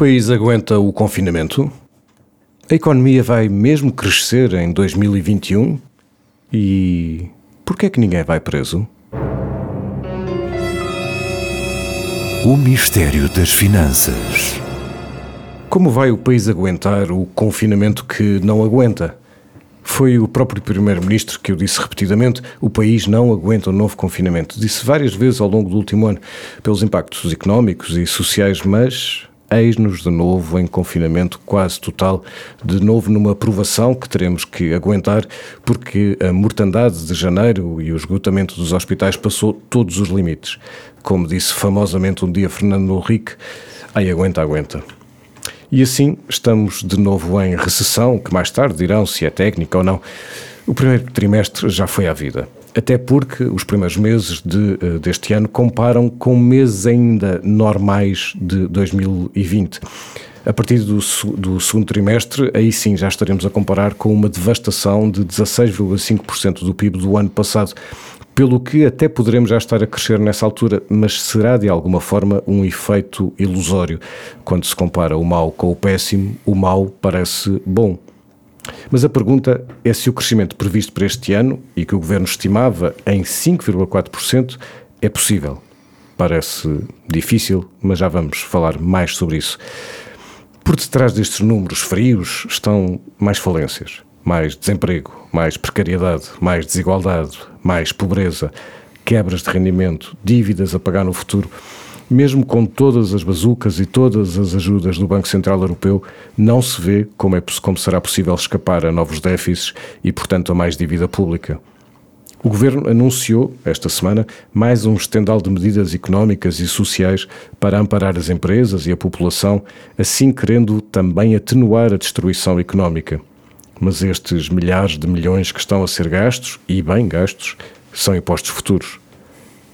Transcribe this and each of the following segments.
país aguenta o confinamento? A economia vai mesmo crescer em 2021? E por que é que ninguém vai preso? O mistério das finanças. Como vai o país aguentar o confinamento que não aguenta? Foi o próprio Primeiro-Ministro que o disse repetidamente: o país não aguenta um novo confinamento. Disse várias vezes ao longo do último ano, pelos impactos económicos e sociais, mas eis-nos de novo em confinamento quase total, de novo numa aprovação que teremos que aguentar, porque a mortandade de janeiro e o esgotamento dos hospitais passou todos os limites. Como disse famosamente um dia Fernando Henrique, ai aguenta, aguenta. E assim estamos de novo em recessão, que mais tarde dirão se é técnica ou não. O primeiro trimestre já foi à vida. Até porque os primeiros meses de, eh, deste ano comparam com meses ainda normais de 2020. A partir do, do, segundo trimestre, aí sim já estaremos a comparar com uma devastação de 16,5% do PIB do ano passado, pelo que até poderemos já estar a crescer nessa altura, mas será de alguma forma um efeito ilusório. Quando se compara o mal com o péssimo, o mal parece bom. Mas a pergunta é se o crescimento previsto para este ano e que o governo estimava em 5,4% é possível. Parece difícil, mas já vamos falar mais sobre isso. Por detrás destes números frios estão mais falências, mais desemprego, mais precariedade, mais desigualdade, mais pobreza, quebras de rendimento, dívidas a pagar no futuro mesmo com todas as bazucas e todas as ajudas do Banco Central Europeu, não se vê como, é, como será possível escapar a novos déficits e, portanto, a mais dívida pública. O Governo anunciou, esta semana, mais um estendal de medidas económicas e sociais para amparar as empresas e a população, assim querendo também atenuar a destruição económica. Mas estes milhares de milhões que estão a ser gastos, e bem gastos, são impostos futuros.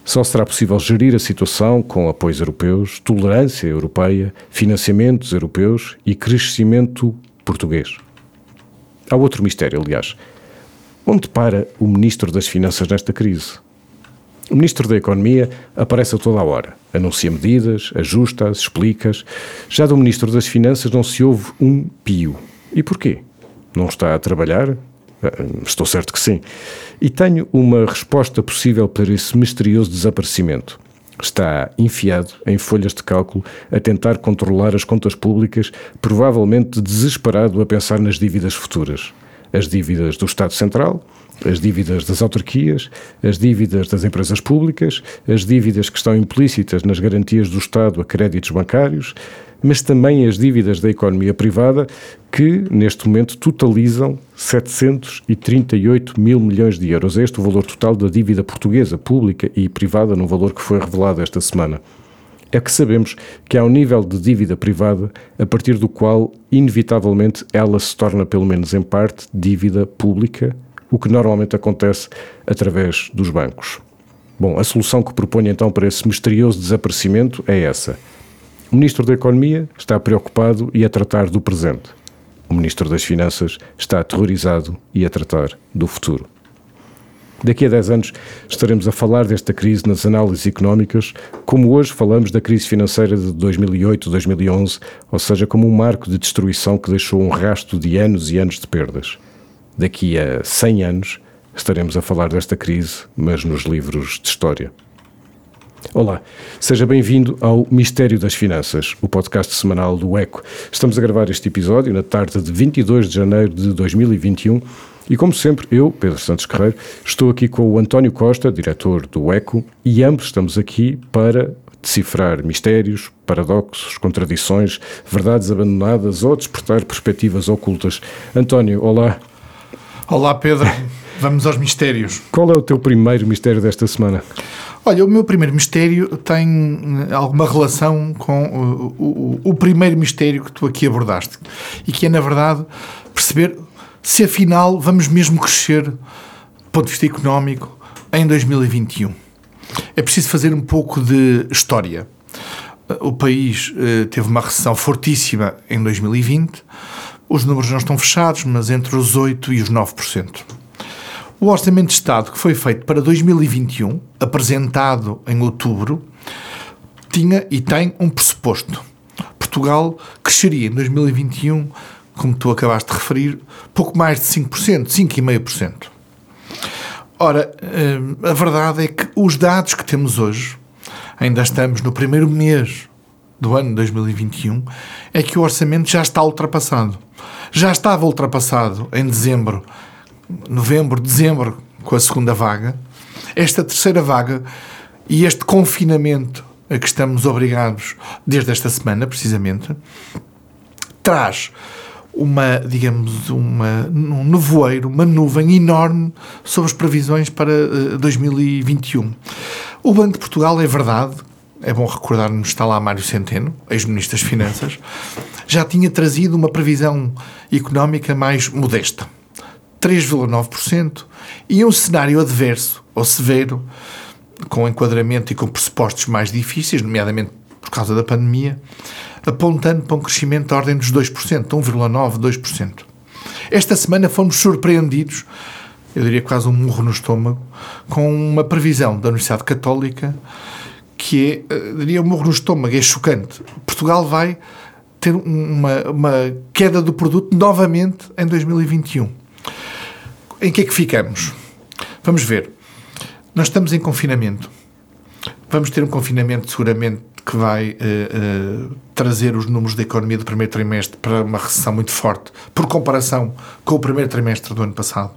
Só será possível gerir a situação com apoios europeus, tolerância europeia, financiamentos europeus e crescimento português. Há outro mistério, aliás. Onde para o Ministro das Finanças nesta crise? O Ministro da Economia aparece a toda a hora, anuncia medidas, ajusta-as, explica-as. Já do Ministro das Finanças não se ouve um pio. E porquê? Não está a trabalhar? Ah, estou certo que sim. E tenho uma resposta possível para esse misterioso desaparecimento. Está enfiado em folhas de cálculo a tentar controlar as contas públicas, provavelmente desesperado a pensar nas dívidas futuras. As dívidas do Estado Central, as dívidas das autarquias, as dívidas das empresas públicas, as dívidas que estão implícitas nas garantias do Estado a créditos bancários, mas também as dívidas da economia privada, que neste momento totalizam 738 mil milhões de euros. É este o valor total da dívida portuguesa, pública e privada, num valor que foi revelado esta semana. É que sabemos que há um nível de dívida privada a partir do qual, inevitavelmente, ela se torna, pelo menos em parte, dívida pública, o que normalmente acontece através dos bancos. Bom, a solução que proponho então para esse misterioso desaparecimento é essa o Ministro da Economia está preocupado e a tratar do presente. O Ministro das Finanças está aterrorizado e a tratar do futuro. Daqui a 10 anos estaremos a falar desta crise nas análises económicas, como hoje falamos da crise financeira de 2008-2011, ou seja, como um marco de destruição que deixou um rasto de anos e anos de perdas. Daqui a 100 anos estaremos a falar desta crise, mas nos livros de história. Olá, seja bem-vindo ao Mistério das Finanças, o podcast semanal do ECO. Estamos a gravar este episódio na tarde de 22 de janeiro de 2021 e, como sempre, eu, Pedro Santos Carreiro, estou aqui com o António Costa, diretor do ECO, e ambos estamos aqui para decifrar mistérios, paradoxos, contradições, verdades abandonadas ou despertar perspectivas ocultas. António, olá. Olá, Pedro. Vamos aos mistérios. Qual é o teu primeiro mistério desta semana? Olha, o meu primeiro mistério tem eh, alguma relação com o, o, o, primeiro mistério que tu aqui abordaste e que é, na verdade, perceber se afinal vamos mesmo crescer do ponto de vista económico em 2021. É preciso fazer um pouco de história. O país eh, teve uma recessão fortíssima em 2020. Os números não estão fechados, mas entre os 8% e os 9%. O Orçamento de Estado que foi feito para 2021, apresentado em outubro, tinha e tem um pressuposto. Portugal cresceria em 2021, como tu acabaste de referir, pouco mais de 5%, 5,5%. Ora, a verdade é que os dados que temos hoje, ainda estamos no primeiro mês do ano 2021, é que o orçamento já está ultrapassado. Já estava ultrapassado em dezembro, novembro, dezembro, com a segunda vaga. Esta terceira vaga e este confinamento a que estamos obrigados desde esta semana, precisamente, traz uma, digamos, uma, um nevoeiro, uma nuvem enorme sobre as previsões para uh, 2021. O Banco de Portugal, é verdade, é bom recordar-nos, está lá Mário Centeno, ex-ministro das Finanças, já tinha trazido uma previsão económica mais modesta, 3,9%, e um cenário adverso ou severo, com enquadramento e com pressupostos mais difíceis, nomeadamente por causa da pandemia, apontando para um crescimento da ordem dos 2%, 1,9%, 2%. Esta semana fomos surpreendidos, eu diria quase um murro no estômago, com uma previsão da Universidade Católica que é, eu diria, um murro no estômago, é chocante. Portugal vai ter uma, uma queda do produto novamente em 2021. Em que é que ficamos? Vamos ver. Nós estamos em confinamento. Vamos ter um confinamento seguramente que vai uh, uh, trazer os números da economia do primeiro trimestre para uma recessão muito forte, por comparação com o primeiro trimestre do ano passado.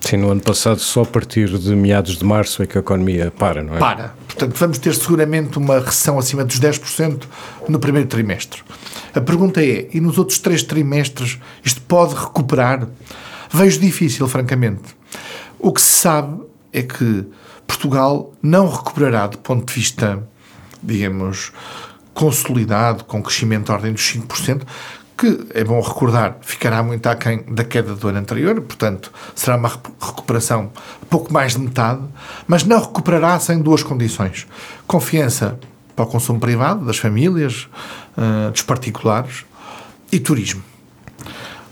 Sim, no ano passado, só a partir de meados de março é que a economia para, não é? Para. Portanto, vamos ter seguramente uma recessão acima dos 10% no primeiro trimestre. A pergunta é: e nos outros três trimestres isto pode recuperar? Vejo difícil, francamente. O que se sabe é que Portugal não recuperará do ponto de vista digamos, consolidado, com crescimento de ordem dos 5%, que, é bom recordar, ficará muito aquém da queda do ano anterior, portanto, será uma recuperação pouco mais de metade, mas não recuperará sem duas condições. Confiança para o consumo privado, das famílias, uh, dos particulares, e turismo.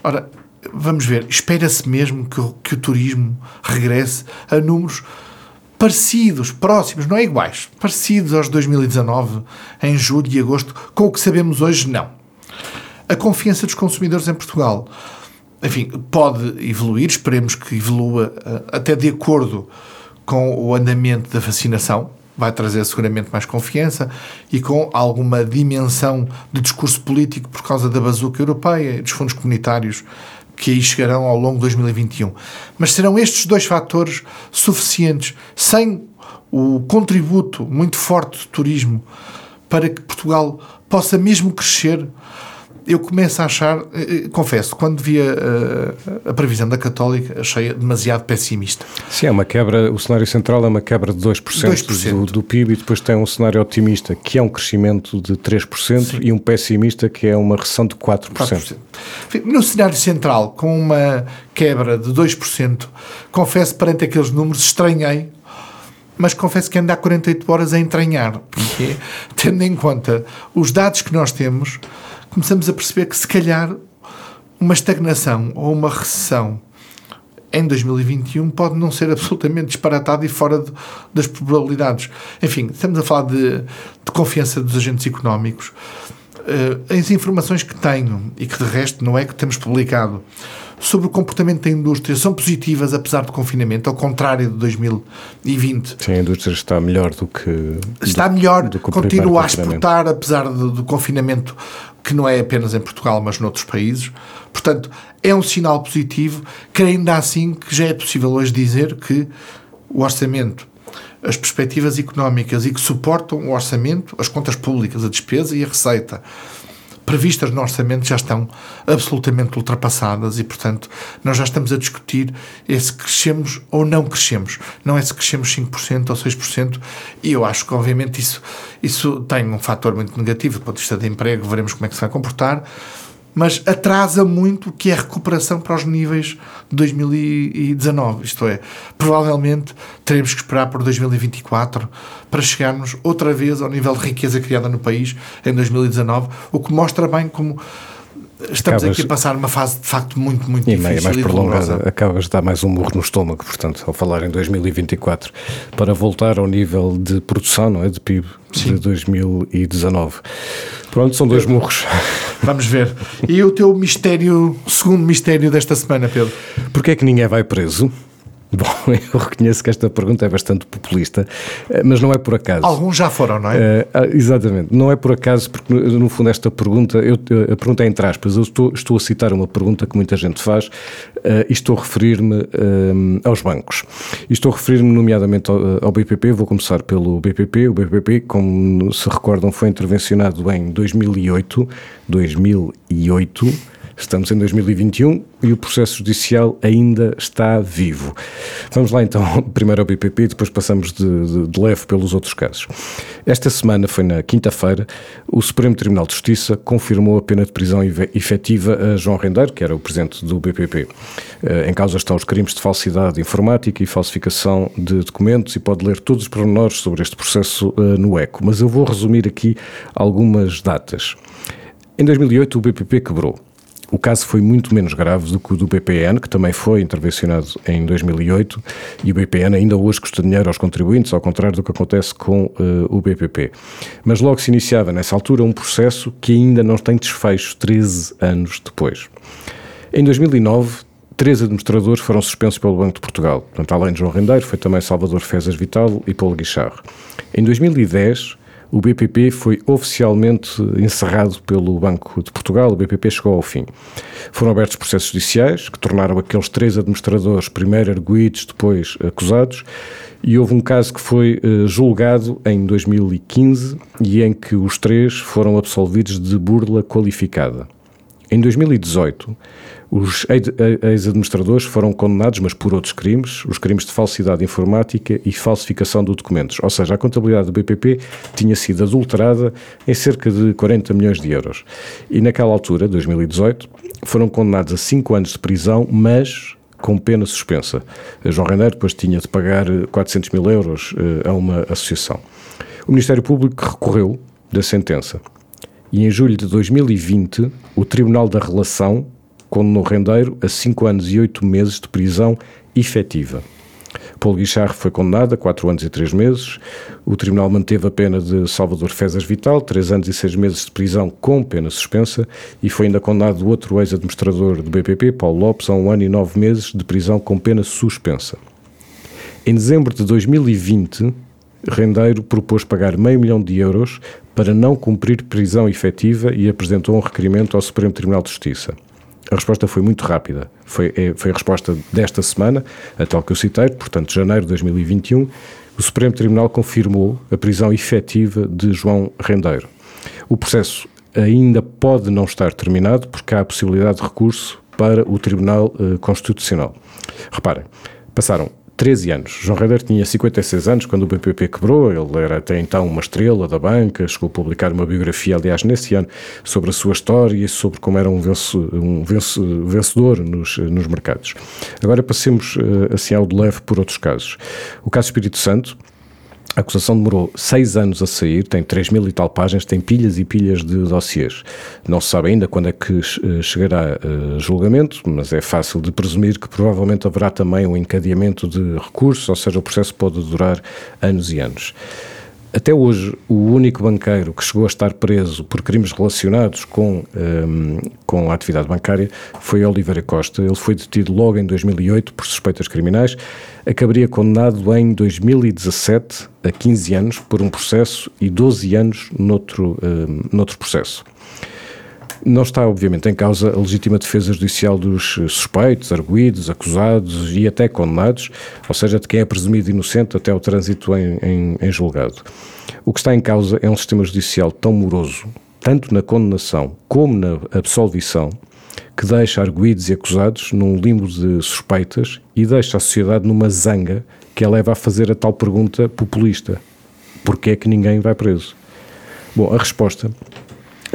Ora, vamos ver, espera-se mesmo que, que o turismo regresse a números parecidos, próximos, não é iguais, parecidos aos de 2019, em julho e agosto, com o que sabemos hoje, não. A confiança dos consumidores em Portugal, enfim, pode evoluir, esperemos que evolua eh, até de acordo com o andamento da vacinação, vai trazer seguramente mais confiança e com alguma dimensão de discurso político por causa da bazuca europeia e dos fundos comunitários que aí chegarão ao longo de 2021. Mas serão estes dois fatores suficientes, sem o contributo muito forte do turismo, para que Portugal possa mesmo crescer eu começo a achar, eh, eh, confesso, quando via a, a previsão da Católica, achei demasiado pessimista. Sim, é uma quebra, o cenário central é uma quebra de 2%, 2%. Do, do, PIB e depois tem um cenário otimista, que é um crescimento de 3% Sim. e um pessimista, que é uma recessão de 4%. 4%. No cenário central, com uma quebra de 2%, confesso, perante aqueles números, estranhei mas confesso que ando há 48 horas a entranhar, porque, tendo em conta os dados que nós temos, começamos a perceber que se calhar uma estagnação ou uma recessão em 2021 pode não ser absolutamente disparatado e fora de, das probabilidades. Enfim, estamos a falar de, de confiança dos agentes económicos. Uh, as informações que tenho, e que de resto não é que temos publicado, sobre o comportamento da indústria são positivas apesar do confinamento, ao contrário de 2020. Sim, a indústria está melhor do que. Está melhor, do que continua a exportar apesar do, do confinamento que não é apenas em Portugal, mas noutros países. Portanto, é um sinal positivo que ainda assim que já é possível hoje dizer que o orçamento, as perspectivas económicas e que suportam o orçamento, as contas públicas, a despesa e a receita, previstas no orçamento já estão absolutamente ultrapassadas e, portanto, nós já estamos a discutir é se crescemos ou não crescemos. Não é se crescemos 5% ou 6%, e eu acho que, obviamente, isso, isso tem um fator muito negativo do ponto de vista de emprego, veremos como é que se vai comportar mas atrasa muito o que é a recuperação para os níveis de 2019. Isto é, provavelmente teremos que esperar por 2024 para chegarmos outra vez ao nível de riqueza criada no país em 2019, o que mostra bem como estamos Acabas- aqui a passar uma fase de facto muito, muito E difícil meio mais e prolongada, acabas de dar mais um murro no estômago, portanto, ao falar em 2024, para voltar ao nível de produção, não é? De PIB de 2019. Pronto, são dois murros. Vamos ver. E o teu mistério, segundo mistério desta semana, Pedro? Porquê é que ninguém vai preso? Bom, eu reconheço que esta pergunta é bastante populista, eh, mas não é por acaso. Alguns já foram, não é? Eh, ah, exatamente, não é por acaso, porque no fundo esta pergunta, eu, a pergunta é entre aspas, eu estou, estou a citar uma pergunta que muita gente faz eh, e estou a referir-me eh, aos bancos. E estou a referir-me nomeadamente ao, ao BPP, vou começar pelo BPP. O BPP, como se recordam, foi intervencionado em 2008, 2008, Estamos em 2021 e o processo judicial ainda está vivo. Vamos lá então, primeiro ao BPP e depois passamos de, de, de leve pelos outros casos. Esta semana, foi na quinta-feira, o Supremo Tribunal de Justiça confirmou a pena de prisão efe- efetiva a João Rendeiro, que era o presidente do BPP. Eh, Em causa estão os crimes de falsidade informática e falsificação de documentos e pode ler todos os pormenores sobre este processo eh, no ECO. Mas eu vou resumir aqui algumas datas. Em 2008, o BPP quebrou. O caso foi muito menos grave do que o do BPN, que também foi intervencionado em 2008, e o BPN ainda hoje custa dinheiro aos contribuintes, ao contrário do que acontece com eh, o BPP. Mas logo se iniciava, nessa altura, um processo que ainda não tem desfecho 13 anos depois. Em 2009, três administradores foram suspensos pelo Banco de Portugal. Portanto, além de João Rendeiro, foi também Salvador Fezas Vital e Paulo Guicharro. Em 2010, o BPP foi oficialmente encerrado pelo Banco de Portugal. O BPP chegou ao fim. Foram abertos processos judiciais que tornaram aqueles três administradores primeiro arguídos, depois acusados. E houve um caso que foi eh, julgado em 2015 e em que os três foram absolvidos de burla qualificada. Em 2018, os ex-administradores foram condenados, mas por outros crimes, os crimes de falsidade informática e falsificação de documentos. Ou seja, a contabilidade do BPP tinha sido adulterada em cerca de 40 milhões de euros. E naquela altura, 2018, foram condenados a 5 anos de prisão, mas com pena suspensa. João Rendeiro depois tinha de pagar 400 mil euros eh, a uma associação. O Ministério Público recorreu da sentença. E em julho de 2020, o Tribunal da Relação condenou Rendeiro a 5 anos e 8 meses de prisão efetiva. Paulo Guicharro foi condenado a 4 anos e 3 meses. O Tribunal manteve a pena de Salvador Fezas Vital, 3 anos e 6 meses de prisão com pena suspensa, e foi ainda condenado outro ex-administrador do BPP, Paulo Lopes, a 1 ano e 9 meses de prisão com pena suspensa. Em dezembro de 2020, Rendeiro propôs pagar meio milhão de euros para não cumprir prisão efetiva e apresentou um requerimento ao Supremo Tribunal de Justiça. A resposta foi muito rápida. Foi, é- foi a resposta desta semana, a tal que eu citei, portanto, janeiro de 2021. O Supremo Tribunal confirmou a prisão efetiva de João Rendeiro. O processo ainda pode não estar terminado, porque há a possibilidade de recurso para o Tribunal eh, Constitucional. Reparem, passaram 13 anos. João Rendeiro tinha 56 anos quando o BPP quebrou, ele era até então uma estrela da banca, chegou a publicar uma biografia, aliás, nesse ano, sobre a sua história e sobre como era um, um vencedor nos, nos mercados. Agora passemos eh, assim ao de leve por outros casos. O caso Espírito Santo, a acusação demorou seis anos a sair, tem 3 mil e tal páginas, tem pilhas e pilhas de dossiês. Não se sabe ainda quando é que eh, chegará eh, julgamento, mas é fácil de presumir que provavelmente haverá também um encadeamento de recursos, ou seja, o processo pode durar anos e anos. Até hoje, o único banqueiro que chegou a estar preso por crimes relacionados com, ehm, com a atividade bancária foi Oliveira Costa. Ele foi detido logo em 2008 por suspeitas criminais. Acabaria condenado em 2017 a 15 anos por um processo e 12 anos noutro, ehm, noutro processo. Não está, obviamente, em causa a legítima defesa judicial dos eh, suspeitos, arguídos, acusados e até condenados, ou seja, de quem é presumido inocente até o trânsito em, em, em julgado. O que está em causa é um sistema judicial tão moroso, tanto na condenação como na absolvição, que deixa arguídos e acusados num limbo de suspeitas e deixa a sociedade numa zanga que a leva a fazer a tal pergunta populista: porquê é que ninguém vai preso? Bom, a resposta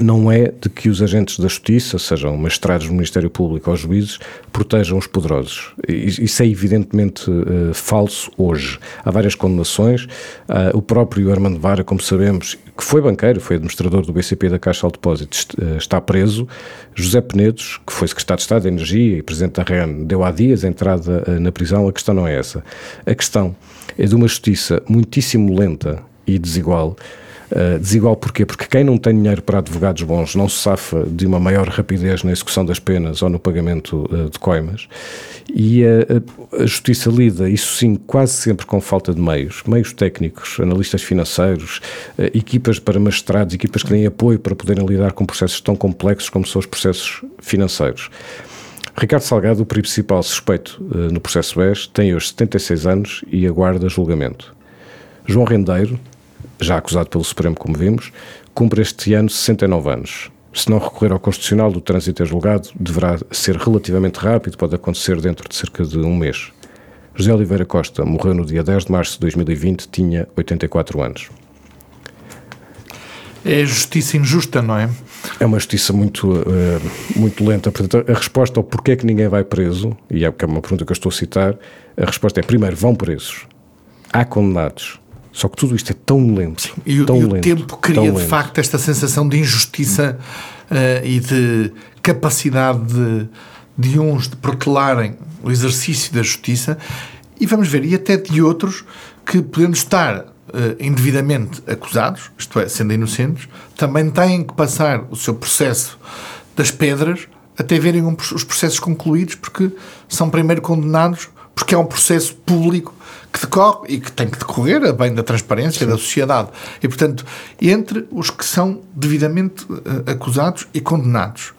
não é de que os agentes da justiça, sejam magistrados do Ministério Público ou juízes, protejam os poderosos. Isso é evidentemente uh, falso hoje. Há várias condenações. Uh, o próprio Armando Vara, como sabemos, que foi banqueiro, foi administrador do BCP da Caixa de Depósitos, uh, está preso. José Penedos, que foi secretário de Estado de Energia e presidente da REN, deu há dias a entrada na prisão. A questão não é essa. A questão é de uma justiça muitíssimo lenta e desigual Uh, desigual porquê? Porque quem não tem dinheiro para advogados bons não se safa de uma maior rapidez na execução das penas ou no pagamento uh, de coimas. E a, a, justiça lida, isso sim, quase sempre com falta de meios, meios técnicos, analistas financeiros, uh, equipas para magistrados, equipas que têm apoio para poderem lidar com processos tão complexos como são os processos financeiros. Ricardo Salgado, o principal suspeito no processo BES, tem hoje 76 anos e aguarda julgamento. João Rendeiro, já acusado pelo Supremo, como vimos, cumpre este ano 69 anos. Se não recorrer ao Constitucional do trânsito é julgado, deverá ser relativamente rápido, pode acontecer dentro de cerca de um mês. José Oliveira Costa morreu no dia 10 de março de 2020, tinha 84 anos. É justiça injusta, não é? É uma justiça muito, uh, muito lenta. Portanto, a resposta ao porquê é que ninguém vai preso, e é, é uma pergunta que eu estou a citar, a resposta é: primeiro, vão presos. Há condenados. Só que tudo isto é tão lento. Sim, e, tão e lento, o tempo cria de facto esta sensação de injustiça uh, e de capacidade de, de uns de protelarem o exercício da justiça e vamos ver, e até de outros que podendo estar uh, indevidamente acusados, isto é, sendo inocentes, também têm que passar o seu processo das pedras até verem um, os processos concluídos, porque são primeiro condenados, porque é um processo público que decorre e que tem que decorrer a bem da transparência Sim. da sociedade. E, portanto, entre os que são devidamente uh, acusados e condenados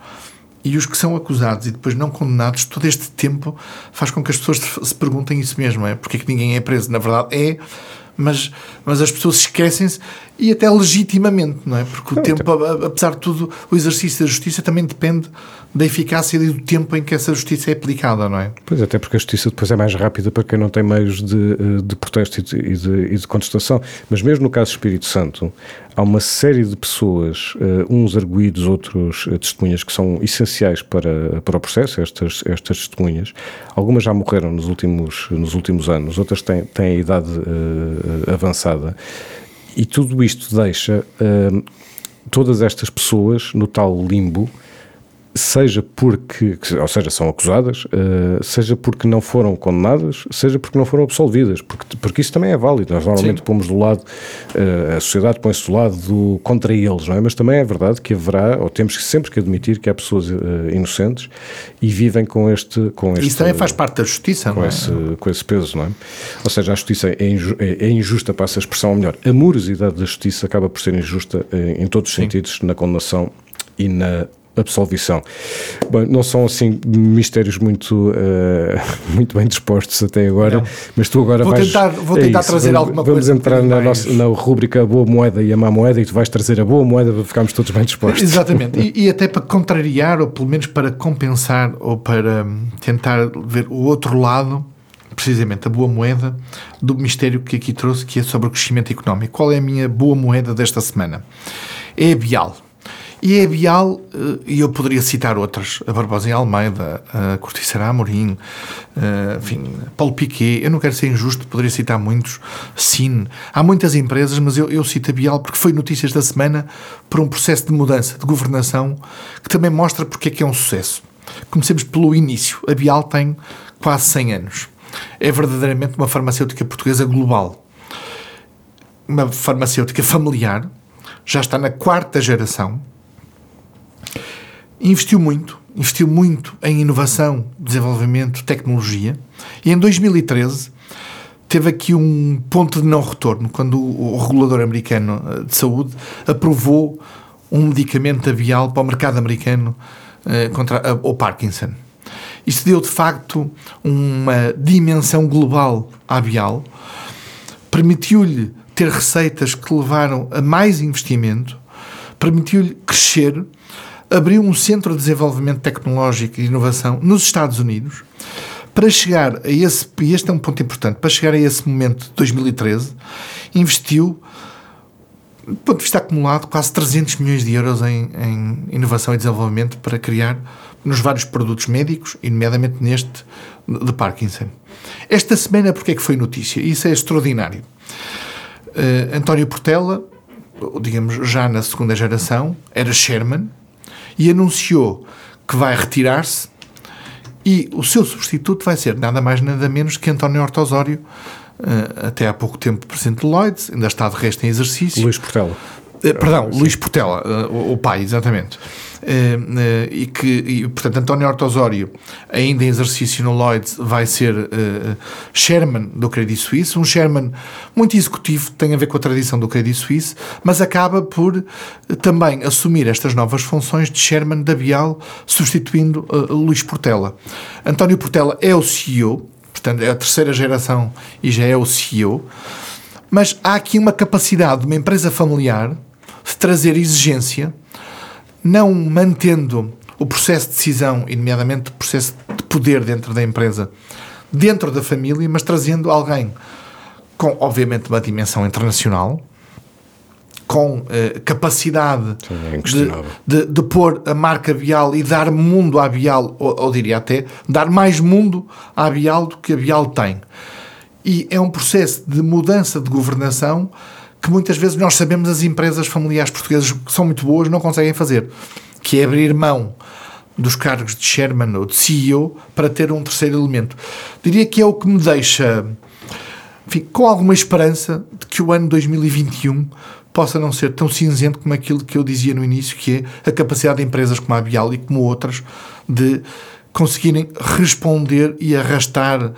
e os que são acusados e depois não condenados, todo este tempo faz com que as pessoas se perguntem isso mesmo, é? Porque é que ninguém é preso? Na verdade, é mas, mas as pessoas esquecem-se e até legitimamente, não é? Porque o tempo, apesar de tudo, o exercício da justiça também depende da eficácia e do tempo em que essa justiça é aplicada, não é? Pois, até porque a justiça depois é mais rápida para quem não tem meios de, eh, de protesto e de, e, de, contestação. Mas mesmo no caso do Espírito Santo, há uma série de pessoas, uh, uns arguídos, outros uh, testemunhas, que são essenciais para, para o processo, estas, estas testemunhas. Algumas já morreram nos últimos, nos últimos anos, outras têm, têm a idade uh, avançada. E tudo isto deixa todas estas pessoas no tal limbo seja porque, ou seja, são acusadas, uh, seja porque não foram condenadas, seja porque não foram absolvidas, porque, porque isso também é válido. Nós normalmente Sim. pomos do lado, uh, a sociedade põe-se do lado do contra eles, não é? Mas também é verdade que haverá, ou temos sempre que admitir que há pessoas uh, inocentes e vivem com este. Com este isso também faz parte da justiça, com não é? Esse, com esse peso, não é? Ou seja, a justiça é, é, é injusta, para essa expressão, ou melhor, a morosidade da justiça acaba por ser injusta em, em todos os Sim. sentidos, na condenação e na absolvição. Bom, não são assim mistérios muito, uh, muito bem dispostos até agora, não. mas tu agora vou vais. Tentar, vou tentar é trazer vamos, alguma vamos coisa. Vamos entrar na, nossa, na rubrica Boa Moeda e a Má Moeda e tu vais trazer a boa moeda para ficarmos todos bem dispostos. Exatamente, e, e até para contrariar, ou pelo menos para compensar, ou para hum, tentar ver o outro lado precisamente a boa moeda do mistério que aqui trouxe, que é sobre o crescimento económico. Qual é a minha boa moeda desta semana? É a Bial. E é Bial, eh, e eu poderia citar outras, a Barbosa em Almeida, a Corticeira Amorim, eh, enfim, Paulo Piquet, eu não quero ser injusto, poderia citar muitos, Cine, há muitas empresas, mas eu, eu cito a Bial porque foi notícias da semana por um processo de mudança, de governação, que também mostra porque é que é um sucesso. Comecemos pelo início, a Bial tem quase 100 anos, é verdadeiramente uma farmacêutica portuguesa global, uma farmacêutica familiar, já está na quarta geração, investiu muito, investiu muito em inovação, desenvolvimento, tecnologia, e em 2013 teve aqui um ponto de não retorno, quando o, regulador americano eh, de saúde aprovou um medicamento avial para o mercado americano eh, contra a, o Parkinson. Isto deu de facto uma dimensão global à Bial, permitiu-lhe ter receitas que levaram a mais investimento, permitiu-lhe crescer abriu um centro de desenvolvimento tecnológico e inovação nos Estados Unidos para chegar a esse, e este é um ponto importante, para chegar a esse momento de 2013, investiu do ponto de vista acumulado, quase 300 milhões de euros em, em inovação e desenvolvimento para criar nos vários produtos médicos, e nomeadamente neste de Parkinson. Esta semana, porque é que foi notícia? Isso é extraordinário. Uh, António Portela, digamos, já na segunda geração, era Sherman e anunciou que vai retirar-se e o seu substituto vai ser nada mais nada menos que António Horta Osório, uh, até há pouco tempo presidente de Lloyds, ainda está de resto em exercício. Luís Portela. Uh, perdão, Luís Portela, uh, o pai, exatamente. E que, e, portanto, António Horta Osório, ainda em exercício no Lloyds, vai ser chairman do Credit Suisse, um chairman muito executivo, tem a ver com a tradição do Credit Suisse, mas acaba por também assumir estas novas funções de chairman da Bial, substituindo Luís Portela. António Portela é o CEO, portanto é a terceira geração e já é o CEO, mas há aqui uma capacidade de uma empresa familiar de trazer exigência, não mantendo o processo de decisão, e nomeadamente o processo de poder dentro da empresa, dentro da família, mas trazendo alguém com, obviamente, uma dimensão internacional, com uh, capacidade é de, de, de, pôr a marca Bial e dar mundo à Bial, ou, ou, diria até, dar mais mundo à Bial do que a Bial tem. E é um processo de mudança de governação que muitas vezes nós sabemos as empresas familiares portuguesas que são muito boas não conseguem fazer, que é abrir mão dos cargos de chairman ou de CEO para ter um terceiro elemento. Diria que é o que me deixa enfim, com alguma esperança de que o ano 2021 possa não ser tão cinzento como aquilo que eu dizia no início, que é a capacidade de empresas como a Bial e como outras de conseguirem responder e arrastar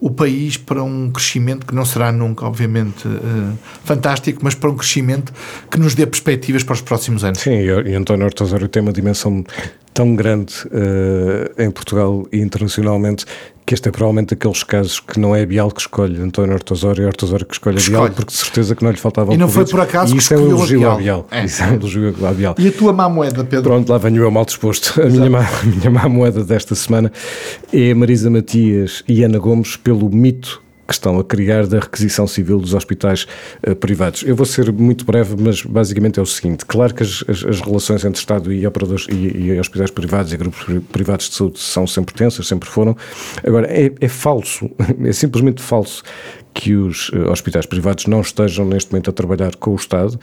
o país para um crescimento que não será nunca, obviamente, uh, fantástico, mas para um crescimento que nos dê perspectivas para os próximos anos. Sim, e António Hortosório tem uma dimensão tão grande uh, em Portugal e internacionalmente que este é provavelmente aqueles casos que não é Bial que escolhe António Hortosório, é Hortosório que escolhe a Bial, escolhe. porque de certeza que não lhe faltava E não foi por acaso e que escolheu é um elogio a Bial. É. Isso é um elogio a Bial. E a tua má moeda, Pedro? Pronto, lá venho eu mal disposto. A minha má, a minha má moeda desta semana é Marisa Matias e Ana Gomes pelo mito que estão a criar da requisição civil dos hospitais uh, privados. Eu vou ser muito breve, mas basicamente é o seguinte: claro que as, as, as relações entre Estado e operadores e, e, hospitais privados e grupos privados de saúde são sempre tensas, sempre foram. Agora, é, é falso, é simplesmente falso que os uh, hospitais privados não estejam neste momento a trabalhar com o Estado,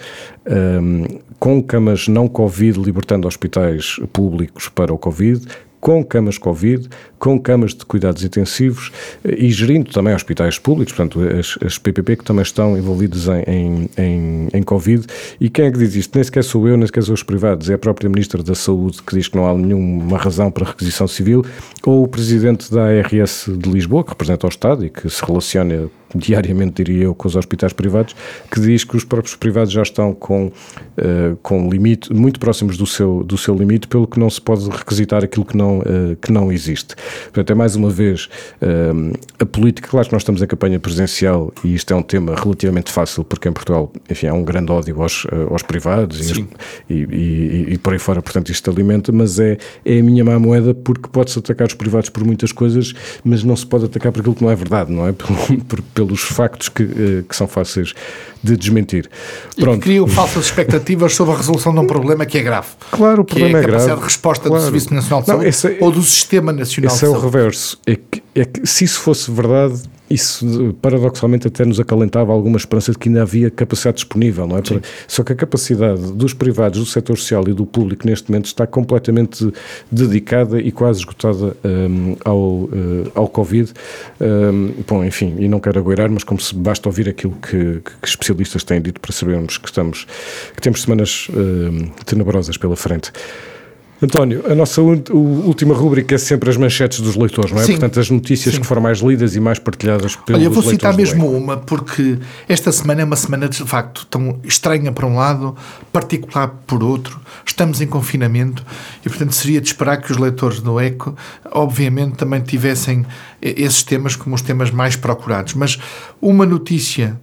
um, ehm, com camas não Covid, libertando hospitais públicos para o Covid, com camas Covid, com camas de cuidados intensivos eh, e gerindo também hospitais públicos, portanto, as, as PPP que também estão envolvidos em, em, em, Covid. E quem é que diz isto? Nem sequer sou eu, nem sequer sou os privados, é a própria Ministra da Saúde que diz que não há nenhuma razão para requisição civil, ou o Presidente da ARS de Lisboa, que representa o Estado e que se relaciona diariamente, diria eu, com os hospitais privados, que diz que os próprios privados já estão com, uh, com limite, muito próximos do seu, do seu limite, pelo que não se pode requisitar aquilo que não, uh, que não existe. Portanto, é mais uma vez uh, a política, claro que nós estamos em campanha presidencial e isto é um tema relativamente fácil, porque em Portugal, enfim, há um grande ódio aos, aos privados e, e, e, por aí fora, portanto, isto alimenta, mas é, é a minha má moeda porque pode-se atacar os privados por muitas coisas, mas não se pode atacar por aquilo que não é verdade, não é? Por, pelos factos que, eh, que são fáceis de desmentir. Pronto. E criam falsas expectativas sobre a resolução de um problema que é grave. Claro, o problema é, é grave. a capacidade de resposta claro. do Serviço Nacional de Saúde não, é, ou do Sistema Nacional de Saúde. Esse é o reverso. É que, é que se isso fosse verdade, isso paradoxalmente até nos acalentava alguma esperança de que ainda havia capacidade disponível, não é? Sim. Só que a capacidade dos privados, do setor social e do público neste momento está completamente dedicada e quase esgotada um, ao, uh, ao Covid. Um, bom, enfim, e não quero agoirar, mas como se basta ouvir aquilo que, que especialistas têm dito para sabermos que estamos, que temos semanas um, tenebrosas pela frente. António, a nossa última rúbrica é sempre as manchetes dos leitores, não é? Sim, Portanto, as notícias sim. que foram mais lidas e mais partilhadas pelos Olha, eu vou citar mesmo uma, porque esta semana é uma semana de facto tão estranha por um lado, particular por outro. Estamos em confinamento e, portanto, seria de esperar que os leitores do ECO, obviamente, também tivessem esses temas como os temas mais procurados. Mas uma notícia,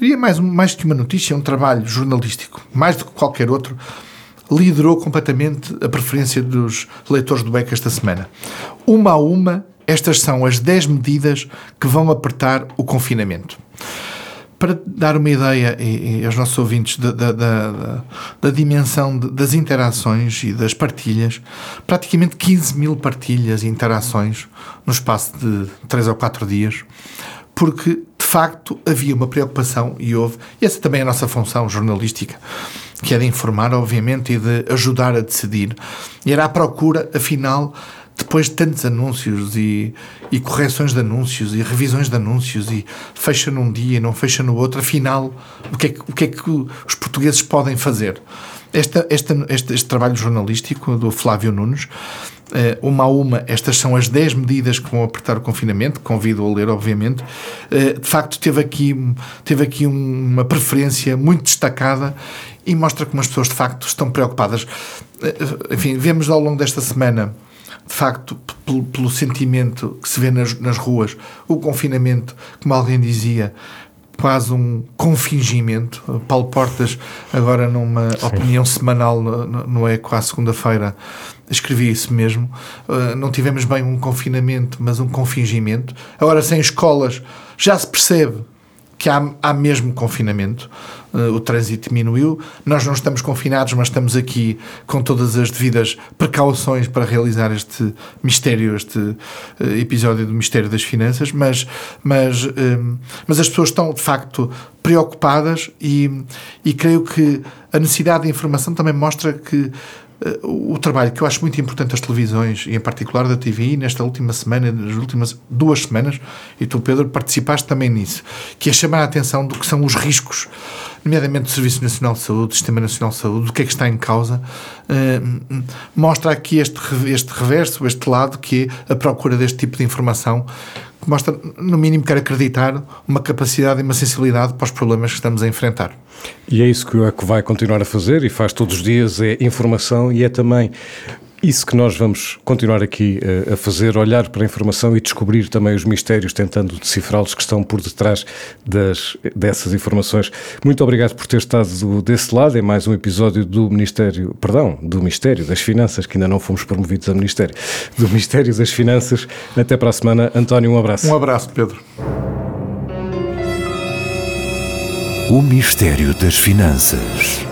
diria mais, mais que uma notícia, um trabalho jornalístico, mais do que qualquer outro liderou completamente a preferência dos leitores do BEC esta semana. Uma a uma, estas são as 10 medidas que vão apertar o confinamento. para dar uma ideia e, e aos nossos ouvintes da, da, da, da dimensão de, das interações e das partilhas, praticamente 15 mil partilhas e interações no espaço de 3 ou 4 dias, porque de facto havia uma preocupação e houve, e essa também é a nossa função jornalística, que é de informar, obviamente, e de ajudar a decidir. E era à procura, afinal, depois de tantos anúncios e, e correções de anúncios e revisões de anúncios e fecha num dia e não fecha no outro, afinal, o que é que, o que, é que os portugueses podem fazer? Esta, esta, este, este trabalho jornalístico do Flávio Nunes, eh, uma a uma, estas são as 10 medidas que vão apertar o confinamento, convido a ler, obviamente. Eh, de facto, teve aqui, teve aqui uma preferência muito destacada e mostra como as pessoas, de facto, estão preocupadas. Eh, enfim, vemos ao longo desta semana de facto, pelo, sentimento que se vê nas, nas ruas, o confinamento, como alguém dizia, quase um confingimento. Paulo Portas, agora numa Sim. opinião semanal no, no ECO à segunda-feira, escrevi isso mesmo. Uh, não tivemos bem um confinamento, mas um confingimento. Agora, sem escolas, já se percebe que há, há mesmo confinamento, uh, o trânsito diminuiu. Nós não estamos confinados, mas estamos aqui com todas as devidas precauções para realizar este mistério, este uh, episódio do mistério das finanças. Mas, mas, um, eh, mas as pessoas estão de facto preocupadas e, e creio que a necessidade de informação também mostra que o trabalho que eu acho muito importante das televisões, e em particular da TVI, nesta última semana, nas últimas duas semanas, e tu, Pedro, participaste também nisso, que é chamar a atenção do que são os riscos, nomeadamente do Serviço Nacional de Saúde, do Sistema Nacional de Saúde, do que é que está em causa, uh, mostra aqui este, este reverso, este lado, que é a procura deste tipo de informação, mostra, no mínimo, quer acreditar uma capacidade e uma sensibilidade para os problemas que estamos a enfrentar. E é isso que o ECO vai continuar a fazer e faz todos os dias, é informação e é também isso que nós vamos continuar aqui uh, a fazer, olhar para a informação e descobrir também os mistérios, tentando decifrá-los que estão por detrás das, dessas informações. Muito obrigado por ter estado desse lado. É mais um episódio do Ministério, perdão, do Mistério das Finanças, que ainda não fomos promovidos a Ministério, do Mistério das Finanças. Até para a semana. António, um abraço. Um abraço, Pedro. O Mistério das Finanças.